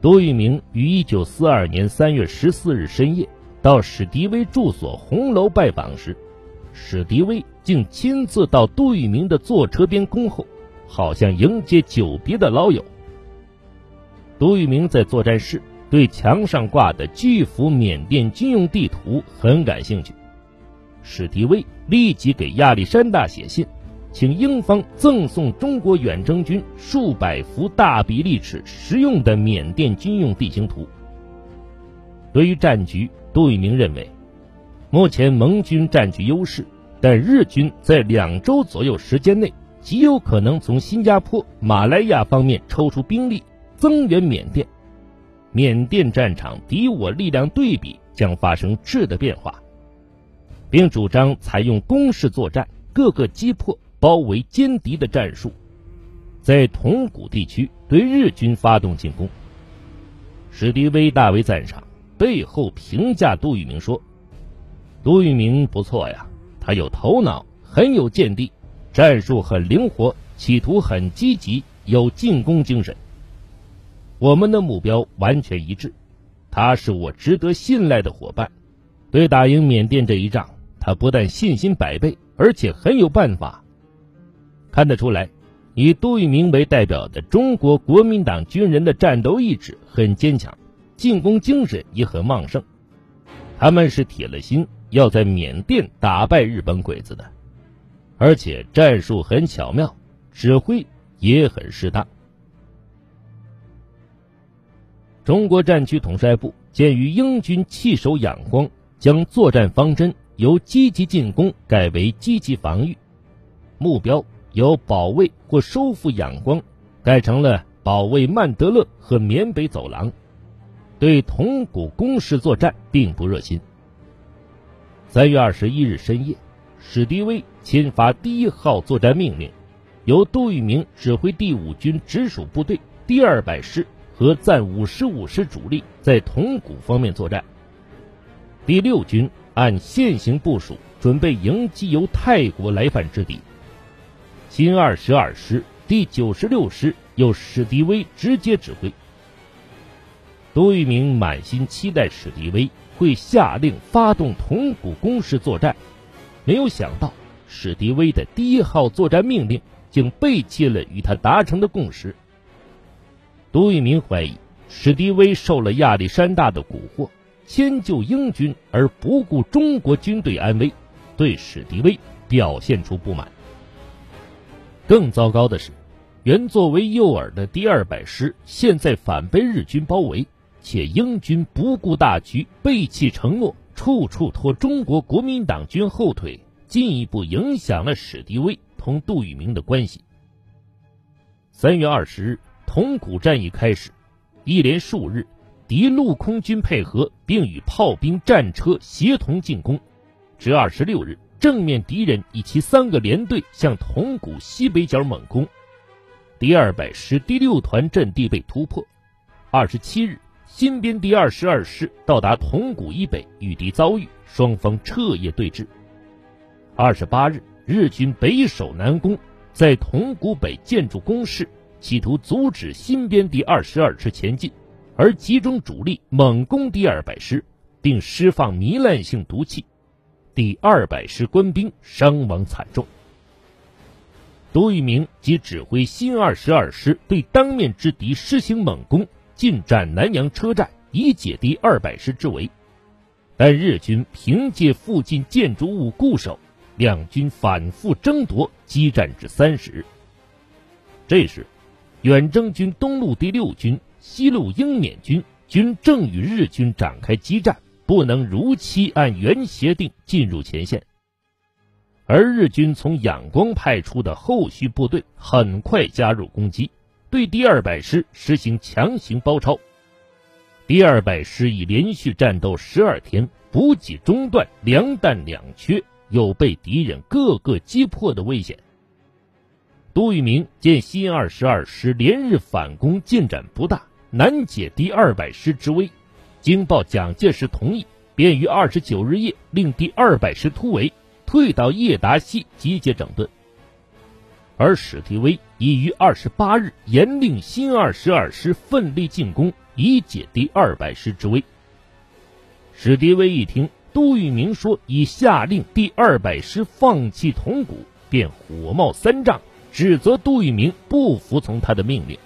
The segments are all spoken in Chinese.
杜聿明于一九四二年三月十四日深夜到史迪威住所红楼拜访时，史迪威竟亲自到杜聿明的坐车边恭候，好像迎接久别的老友。杜聿明在作战室对墙上挂的巨幅缅甸军用地图很感兴趣，史迪威立即给亚历山大写信。请英方赠送中国远征军数百幅大比例尺实用的缅甸军用地形图。对于战局，杜聿明认为，目前盟军占据优势，但日军在两周左右时间内极有可能从新加坡、马来亚方面抽出兵力增援缅甸，缅甸战场敌我力量对比将发生质的变化，并主张采用攻势作战，各个击破。包围歼敌的战术，在铜鼓地区对日军发动进攻。史迪威大为赞赏，背后评价杜聿明说：“杜聿明不错呀，他有头脑，很有见地，战术很灵活，企图很积极，有进攻精神。我们的目标完全一致，他是我值得信赖的伙伴。对打赢缅甸这一仗，他不但信心百倍，而且很有办法。”看得出来，以杜聿明为代表的中国国民党军人的战斗意志很坚强，进攻精神也很旺盛。他们是铁了心要在缅甸打败日本鬼子的，而且战术很巧妙，指挥也很适当。中国战区统帅部鉴于英军弃守仰光，将作战方针由积极进攻改为积极防御，目标。由保卫或收复仰光，改成了保卫曼德勒和缅北走廊，对铜鼓攻势作战并不热心。三月二十一日深夜，史迪威签发第一号作战命令，由杜聿明指挥第五军直属部队第二百师和暂五十五师主力在铜鼓方面作战，第六军按现行部署准备迎击由泰国来犯之敌。新二十二师第九十六师由史迪威直接指挥。杜聿明满心期待史迪威会下令发动铜鼓攻势作战，没有想到史迪威的第一号作战命令竟背弃了与他达成的共识。杜聿明怀疑史迪威受了亚历山大的蛊惑，迁就英军而不顾中国军队安危，对史迪威表现出不满。更糟糕的是，原作为诱饵的第二百师现在反被日军包围，且英军不顾大局，背弃承诺，处处拖中国国民党军后腿，进一步影响了史迪威同杜聿明的关系。三月二十日，铜鼓战役开始，一连数日，敌陆空军配合，并与炮兵、战车协同进攻，至二十六日。正面敌人以其三个连队向铜鼓西北角猛攻，第二百师第六团阵地被突破。二十七日，新编第二十二师到达铜鼓以北，与敌遭遇，双方彻夜对峙。二十八日，日军北守南攻，在铜鼓北建筑工事，企图阻止新编第二十二师前进，而集中主力猛攻第二百师，并释放糜烂性毒气。第二百师官兵伤亡惨重，杜聿明即指挥新二十二师对当面之敌施行猛攻，进占南阳车站，以解第二百师之围。但日军凭借附近建筑物固守，两军反复争夺，激战至三十。这时，远征军东路第六军、西路英缅军均正与日军展开激战。不能如期按原协定进入前线，而日军从仰光派出的后续部队很快加入攻击，对第二百师实行强行包抄。第二百师已连续战斗十二天，补给中断，粮弹两缺，有被敌人各个击破的危险。杜聿明见新二十二师连日反攻进展不大，难解第二百师之危。经报蒋介石同意，便于二十九日夜令第二百师突围，退到叶达西集结整顿。而史迪威已于二十八日严令新二十二师奋力进攻，以解第二百师之危。史迪威一听杜聿明说已下令第二百师放弃铜鼓，便火冒三丈，指责杜聿明不服从他的命令。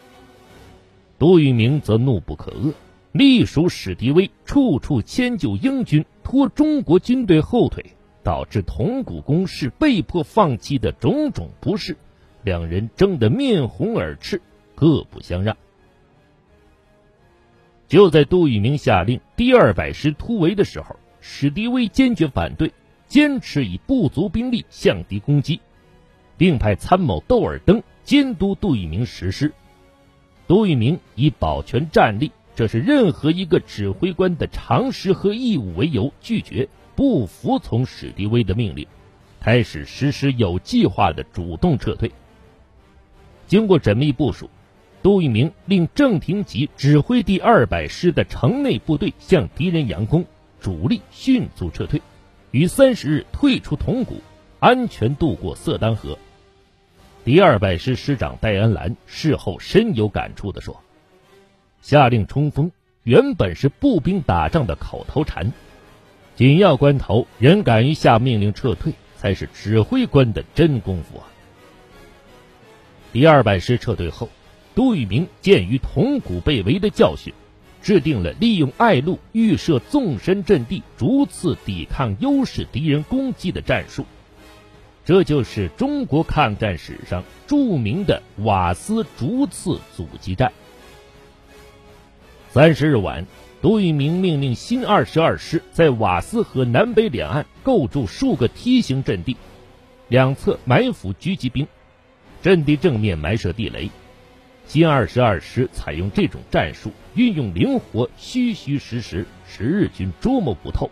杜聿明则怒不可遏，隶属史迪威处处迁就英军，拖中国军队后腿，导致铜鼓攻势被迫放弃的种种不适，两人争得面红耳赤，各不相让。就在杜聿明下令第二百师突围的时候，史迪威坚决反对，坚持以不足兵力向敌攻击，并派参谋窦尔登监督杜聿明实施。杜聿明以保全战力，这是任何一个指挥官的常识和义务为由，拒绝不服从史迪威的命令，开始实施有计划的主动撤退。经过缜密部署。杜聿明令郑廷吉指挥第二百师的城内部队向敌人佯攻，主力迅速撤退，于三十日退出铜鼓，安全渡过色丹河。第二百师师长戴安澜事后深有感触地说：“下令冲锋原本是步兵打仗的口头禅，紧要关头仍敢于下命令撤退，才是指挥官的真功夫啊！”第二百师撤退后。杜聿明鉴于铜鼓被围的教训，制定了利用隘路预设纵深阵地，逐次抵抗优势敌人攻击的战术。这就是中国抗战史上著名的瓦斯逐次阻击战。三十日晚，杜聿明命令新二十二师在瓦斯河南北两岸构筑数个梯形阵地，两侧埋伏狙击兵，阵地正面埋设地雷。新二十二师采用这种战术，运用灵活，虚虚实实，使日军捉摸不透。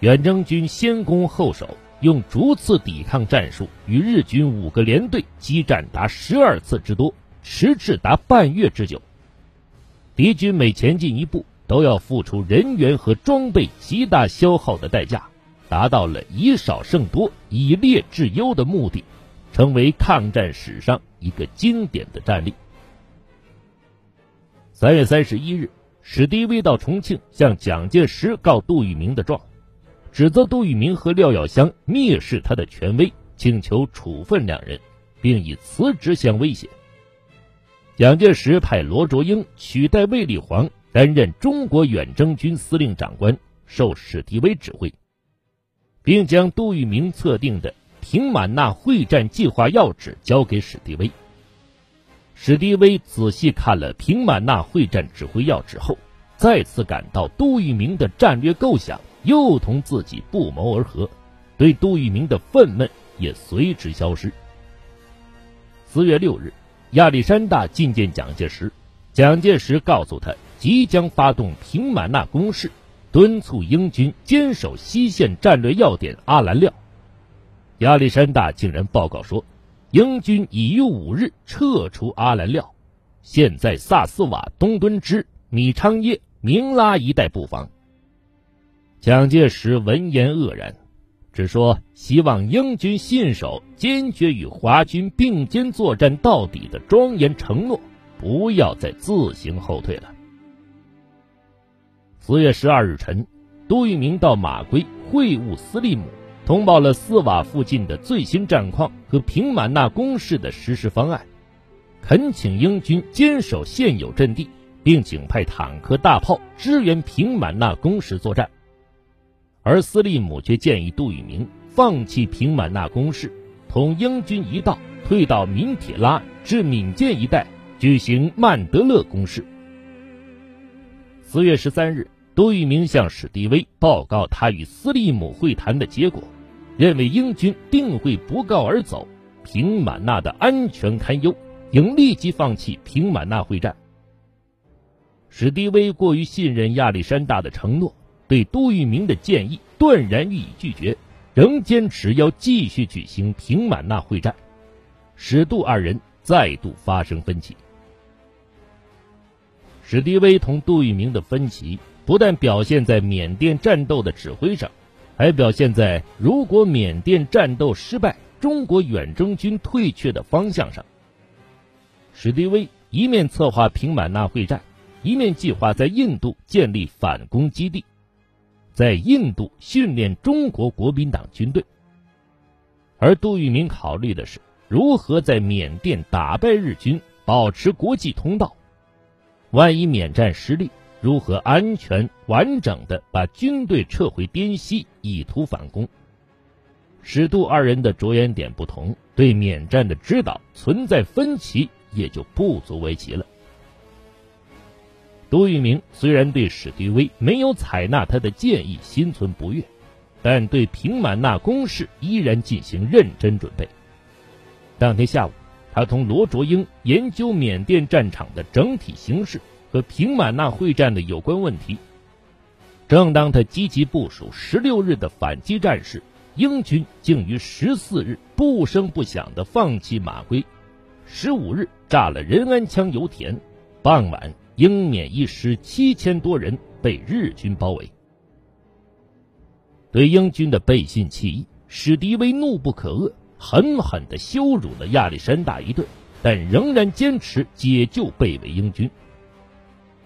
远征军先攻后守，用逐次抵抗战术，与日军五个连队激战达十二次之多，迟滞达半月之久。敌军每前进一步，都要付出人员和装备极大消耗的代价，达到了以少胜多、以劣制优的目的。成为抗战史上一个经典的战例。三月三十一日，史迪威到重庆向蒋介石告杜聿明的状，指责杜聿明和廖耀湘蔑视他的权威，请求处分两人，并以辞职相威胁。蒋介石派罗卓英取代卫立煌担任中国远征军司令长官，受史迪威指挥，并将杜聿明测定的。平满纳会战计划要旨交给史迪威。史迪威仔细看了平满纳会战指挥要旨后，再次感到杜聿明的战略构想又同自己不谋而合，对杜聿明的愤懑也随之消失。四月六日，亚历山大觐见蒋介石，蒋介石告诉他即将发动平满纳攻势，敦促英军坚守西线战略要点阿兰廖。亚历山大竟然报告说，英军已于五日撤出阿兰廖，现在萨斯瓦、东敦之、米昌耶、明拉一带布防。蒋介石闻言愕然，只说希望英军信守坚决与华军并肩作战到底的庄严承诺，不要再自行后退了。四月十二日晨，杜聿明到马归会晤司令母。通报了斯瓦附近的最新战况和平满纳攻势的实施方案，恳请英军坚守现有阵地，并请派坦克大炮支援平满纳攻势作战。而司令母却建议杜聿明放弃平满纳攻势，同英军一道退到敏铁拉至闽建一带举行曼德勒攻势。四月十三日。杜聿明向史迪威报告他与司令母会谈的结果，认为英军定会不告而走，平满纳的安全堪忧，应立即放弃平满纳会战。史迪威过于信任亚历山大的承诺，对杜聿明的建议断然予以拒绝，仍坚持要继续举行平满纳会战，史杜二人再度发生分歧。史迪威同杜聿明的分歧。不但表现在缅甸战斗的指挥上，还表现在如果缅甸战斗失败，中国远征军退却的方向上。史迪威一面策划平满纳会战，一面计划在印度建立反攻基地，在印度训练中国国民党军队。而杜聿明考虑的是如何在缅甸打败日军，保持国际通道。万一缅战失利，如何安全完整的把军队撤回滇西，以图反攻？史杜二人的着眼点不同，对缅战的指导存在分歧，也就不足为奇了。杜聿明虽然对史迪威没有采纳他的建议心存不悦，但对平满纳攻势依然进行认真准备。当天下午，他同罗卓英研究缅甸战场的整体形势和平满纳会战的有关问题。正当他积极部署十六日的反击战时，英军竟于十四日不声不响地放弃马归，十五日炸了仁安羌油田，傍晚英缅一师七千多人被日军包围。对英军的背信弃义，史迪威怒不可遏，狠狠地羞辱了亚历山大一顿，但仍然坚持解救被围英军。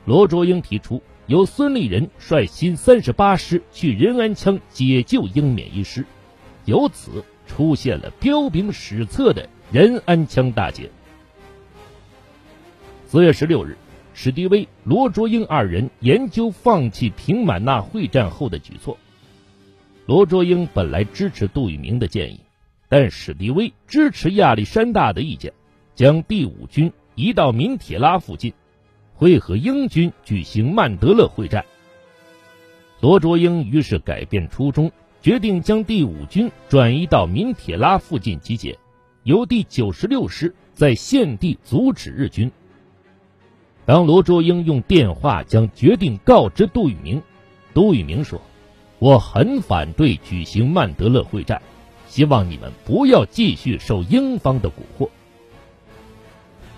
罗卓英提出由孙立人率新三十八师去仁安羌解救英缅一师。由此出现了彪炳史册的仁安羌大捷。四月十六日，史迪威、罗卓英二人研究放弃平满纳会战后的举措。罗卓英本来支持杜聿明的建议，但史迪威支持亚历山大的意见，将第五军移到明铁拉附近，会和英军举行曼德勒会战。罗卓英于是改变初衷。决定将第五军转移到明铁拉附近集结，由第九十六师在现地阻止日军。当罗卓英用电话将决定告知杜聿明，杜聿明说：“我很反对举行曼德勒会战，希望你们不要继续受英方的蛊惑。”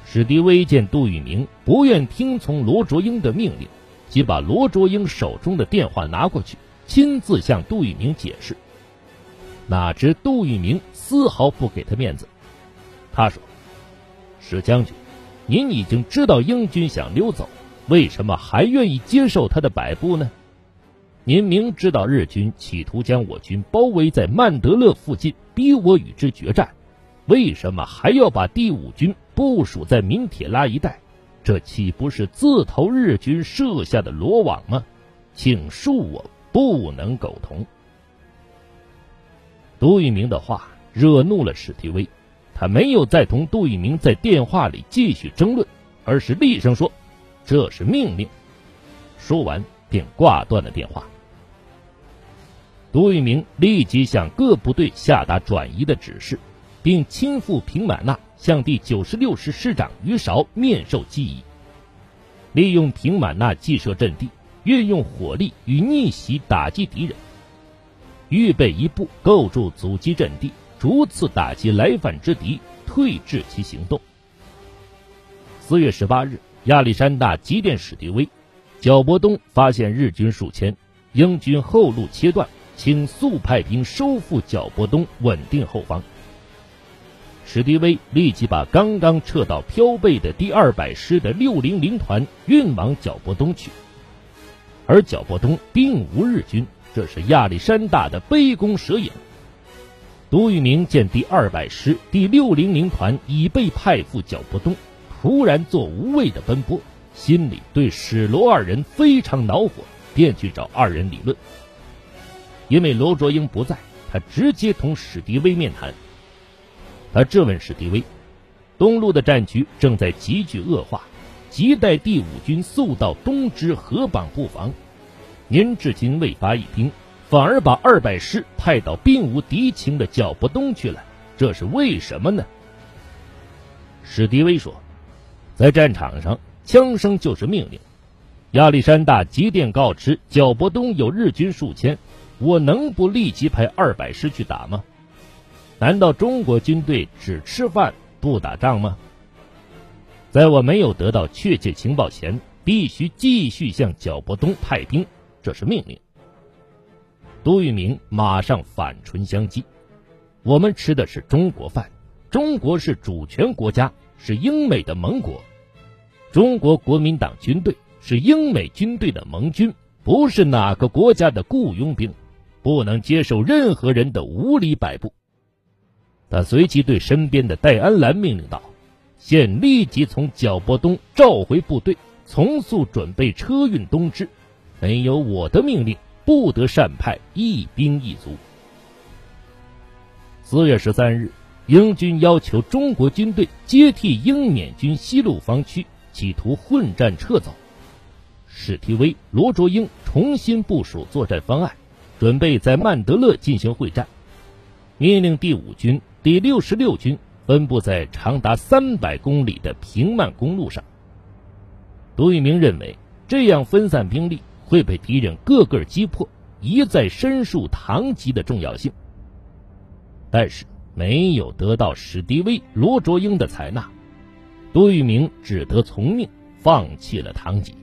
史迪威见杜聿明不愿听从罗卓英的命令，即把罗卓英手中的电话拿过去。亲自向杜聿明解释，哪知杜聿明丝毫不给他面子。他说：“史将军，您已经知道英军想溜走，为什么还愿意接受他的摆布呢？您明知道日军企图将我军包围在曼德勒附近，逼我与之决战，为什么还要把第五军部署在明铁拉一带？这岂不是自投日军设下的罗网吗？请恕我。”不能苟同。杜聿明的话惹怒了史迪威，他没有再同杜聿明在电话里继续争论，而是厉声说：“这是命令。”说完便挂断了电话。杜聿明立即向各部队下达转移的指示，并亲赴平满纳向第九十六师师长于韶面授机宜，利用平满纳既设阵地。运用火力与逆袭打击敌人，预备一部构筑阻击阵地，逐次打击来犯之敌，退至其行动。四月十八日，亚历山大急电史迪威，皎伯东发现日军数千，英军后路切断，请速派兵收复皎伯东，稳定后方。史迪威立即把刚刚撤到飘背的第二百师的六零零团运往皎伯东去。而皎伯东并无日军，这是亚历山大的杯弓蛇影。杜聿明见第二百师第六零零团已被派赴皎伯东，突然做无谓的奔波，心里对史罗二人非常恼火，便去找二人理论。因为罗卓英不在，他直接同史迪威面谈。他质问史迪威：东路的战局正在急剧恶化。急待第五军速到东支河绑布防，您至今未发一兵，反而把二百师派到并无敌情的皎伯东去了，这是为什么呢？史迪威说：“在战场上，枪声就是命令。亚历山大急电告知皎伯东有日军数千，我能不立即派二百师去打吗？难道中国军队只吃饭不打仗吗？”在我没有得到确切情报前，必须继续向皎伯东派兵，这是命令。杜聿明马上反唇相讥：“我们吃的是中国饭，中国是主权国家，是英美的盟国。中国国民党军队是英美军队的盟军，不是哪个国家的雇佣兵，不能接受任何人的无理摆布。他随即对身边的戴安澜命令道：“现立即从皎波东召回部队，从速准备车运东支。没有我的命令，不得擅派一兵一卒。”四月十三日，英军要求中国军队接替英缅军西路防区，企图混战撤走。史提威、罗卓英重新部署作战方案，准备在曼德勒进行会战，命令第五军。第六十六军分布在长达三百公里的平曼公路上。杜聿明认为，这样分散兵力会被敌人个个击破，一再申述唐吉的重要性。但是没有得到史迪威、罗卓英的采纳，杜聿明只得从命，放弃了唐吉。